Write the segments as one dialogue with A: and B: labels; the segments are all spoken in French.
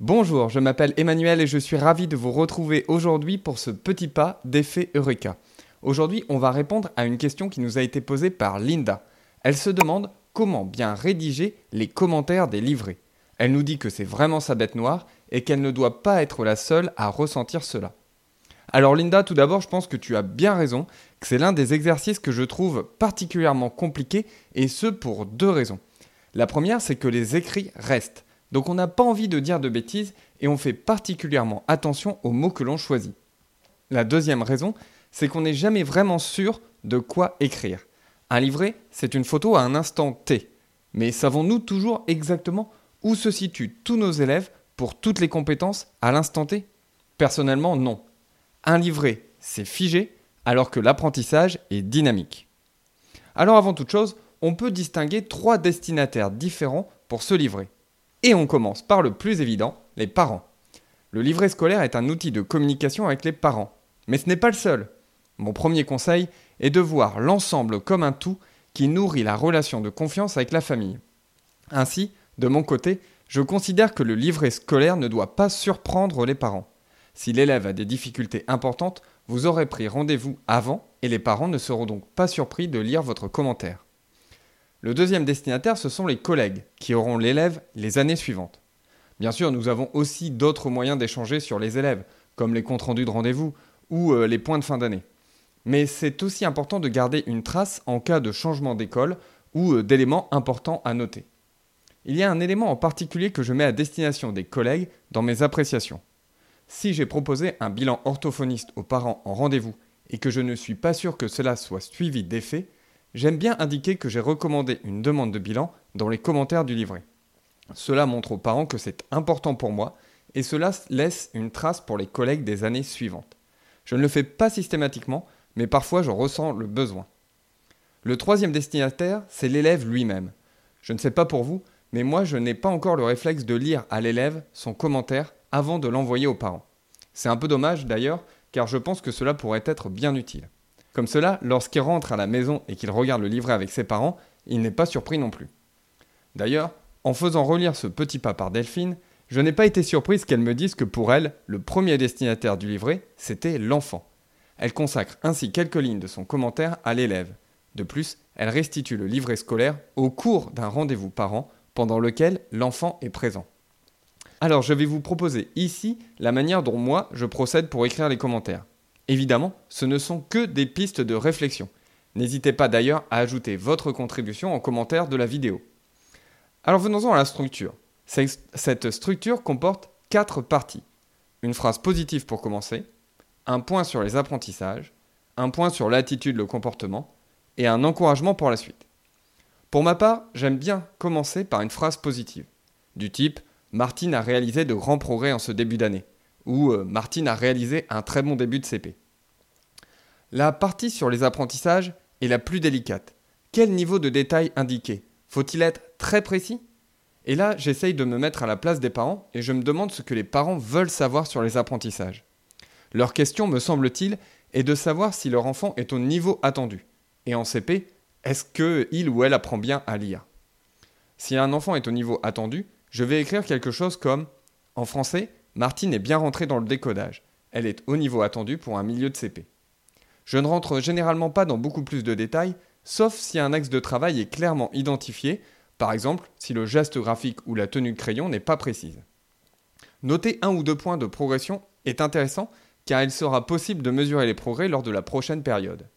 A: Bonjour, je m'appelle Emmanuel et je suis ravi de vous retrouver aujourd'hui pour ce petit pas d'effet Eureka. Aujourd'hui, on va répondre à une question qui nous a été posée par Linda. Elle se demande comment bien rédiger les commentaires des livrets. Elle nous dit que c'est vraiment sa bête noire et qu'elle ne doit pas être la seule à ressentir cela. Alors Linda, tout d'abord, je pense que tu as bien raison, que c'est l'un des exercices que je trouve particulièrement compliqué, et ce pour deux raisons. La première, c'est que les écrits restent. Donc on n'a pas envie de dire de bêtises et on fait particulièrement attention aux mots que l'on choisit. La deuxième raison, c'est qu'on n'est jamais vraiment sûr de quoi écrire. Un livret, c'est une photo à un instant T. Mais savons-nous toujours exactement où se situent tous nos élèves pour toutes les compétences à l'instant T? Personnellement, non. Un livret, c'est figé, alors que l'apprentissage est dynamique. Alors avant toute chose, on peut distinguer trois destinataires différents pour ce livret. Et on commence par le plus évident, les parents. Le livret scolaire est un outil de communication avec les parents. Mais ce n'est pas le seul. Mon premier conseil est de voir l'ensemble comme un tout qui nourrit la relation de confiance avec la famille. Ainsi, de mon côté, je considère que le livret scolaire ne doit pas surprendre les parents. Si l'élève a des difficultés importantes, vous aurez pris rendez-vous avant et les parents ne seront donc pas surpris de lire votre commentaire. Le deuxième destinataire, ce sont les collègues, qui auront l'élève les années suivantes. Bien sûr, nous avons aussi d'autres moyens d'échanger sur les élèves, comme les comptes rendus de rendez-vous ou euh, les points de fin d'année. Mais c'est aussi important de garder une trace en cas de changement d'école ou euh, d'éléments importants à noter. Il y a un élément en particulier que je mets à destination des collègues dans mes appréciations. Si j'ai proposé un bilan orthophoniste aux parents en rendez-vous et que je ne suis pas sûr que cela soit suivi d'effet, J'aime bien indiquer que j'ai recommandé une demande de bilan dans les commentaires du livret. Cela montre aux parents que c'est important pour moi et cela laisse une trace pour les collègues des années suivantes. Je ne le fais pas systématiquement, mais parfois je ressens le besoin. Le troisième destinataire, c'est l'élève lui-même. Je ne sais pas pour vous, mais moi je n'ai pas encore le réflexe de lire à l'élève son commentaire avant de l'envoyer aux parents. C'est un peu dommage d'ailleurs, car je pense que cela pourrait être bien utile. Comme cela, lorsqu'il rentre à la maison et qu'il regarde le livret avec ses parents, il n'est pas surpris non plus. D'ailleurs, en faisant relire ce petit pas par Delphine, je n'ai pas été surprise qu'elle me dise que pour elle, le premier destinataire du livret, c'était l'enfant. Elle consacre ainsi quelques lignes de son commentaire à l'élève. De plus, elle restitue le livret scolaire au cours d'un rendez-vous parent pendant lequel l'enfant est présent. Alors je vais vous proposer ici la manière dont moi je procède pour écrire les commentaires. Évidemment, ce ne sont que des pistes de réflexion. N'hésitez pas d'ailleurs à ajouter votre contribution en commentaire de la vidéo. Alors venons-en à la structure. Cette structure comporte quatre parties. Une phrase positive pour commencer, un point sur les apprentissages, un point sur l'attitude, le comportement, et un encouragement pour la suite. Pour ma part, j'aime bien commencer par une phrase positive, du type Martine a réalisé de grands progrès en ce début d'année, ou euh, Martine a réalisé un très bon début de CP. La partie sur les apprentissages est la plus délicate. Quel niveau de détail indiquer? Faut-il être très précis? Et là, j'essaye de me mettre à la place des parents et je me demande ce que les parents veulent savoir sur les apprentissages. Leur question, me semble-t-il, est de savoir si leur enfant est au niveau attendu. Et en CP, est-ce qu'il ou elle apprend bien à lire? Si un enfant est au niveau attendu, je vais écrire quelque chose comme En français, Martine est bien rentrée dans le décodage. Elle est au niveau attendu pour un milieu de CP. Je ne rentre généralement pas dans beaucoup plus de détails, sauf si un axe de travail est clairement identifié, par exemple si le geste graphique ou la tenue de crayon n'est pas précise. Noter un ou deux points de progression est intéressant car il sera possible de mesurer les progrès lors de la prochaine période.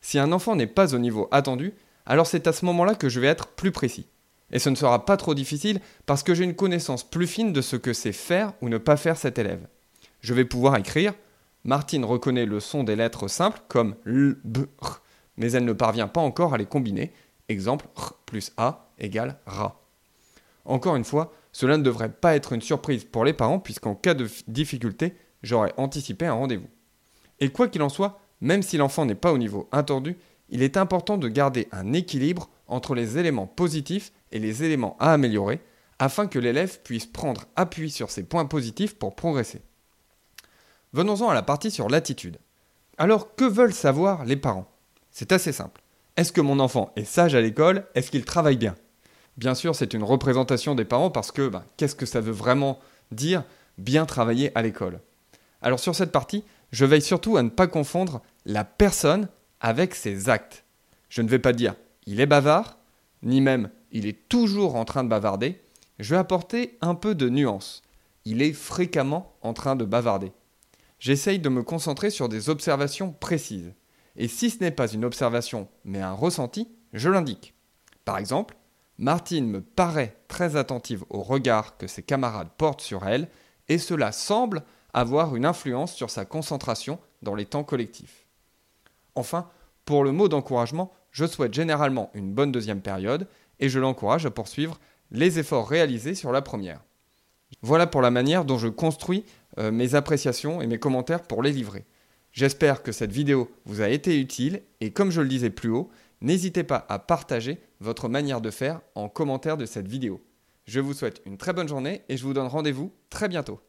A: Si un enfant n'est pas au niveau attendu, alors c'est à ce moment-là que je vais être plus précis. Et ce ne sera pas trop difficile parce que j'ai une connaissance plus fine de ce que c'est faire ou ne pas faire cet élève. Je vais pouvoir écrire Martine reconnaît le son des lettres simples comme L, B, R, mais elle ne parvient pas encore à les combiner. Exemple, R plus A égale RA. Encore une fois, cela ne devrait pas être une surprise pour les parents puisqu'en cas de difficulté, j'aurais anticipé un rendez-vous. Et quoi qu'il en soit, même si l'enfant n'est pas au niveau attendu, il est important de garder un équilibre entre les éléments positifs et les éléments à améliorer afin que l'élève puisse prendre appui sur ses points positifs pour progresser. Venons-en à la partie sur l'attitude. Alors, que veulent savoir les parents? C'est assez simple. Est-ce que mon enfant est sage à l'école? Est-ce qu'il travaille bien? Bien sûr, c'est une représentation des parents parce que bah, qu'est-ce que ça veut vraiment dire bien travailler à l'école? Alors sur cette partie, je veille surtout à ne pas confondre la personne avec ses actes. Je ne vais pas dire il est bavard, ni même il est toujours en train de bavarder. Je vais apporter un peu de nuance. Il est fréquemment en train de bavarder. J'essaye de me concentrer sur des observations précises. Et si ce n'est pas une observation, mais un ressenti, je l'indique. Par exemple, Martine me paraît très attentive au regard que ses camarades portent sur elle, et cela semble avoir une influence sur sa concentration dans les temps collectifs. Enfin, pour le mot d'encouragement, je souhaite généralement une bonne deuxième période et je l'encourage à poursuivre les efforts réalisés sur la première. Voilà pour la manière dont je construis euh, mes appréciations et mes commentaires pour les livrer. J'espère que cette vidéo vous a été utile et comme je le disais plus haut, n'hésitez pas à partager votre manière de faire en commentaire de cette vidéo. Je vous souhaite une très bonne journée et je vous donne rendez-vous très bientôt.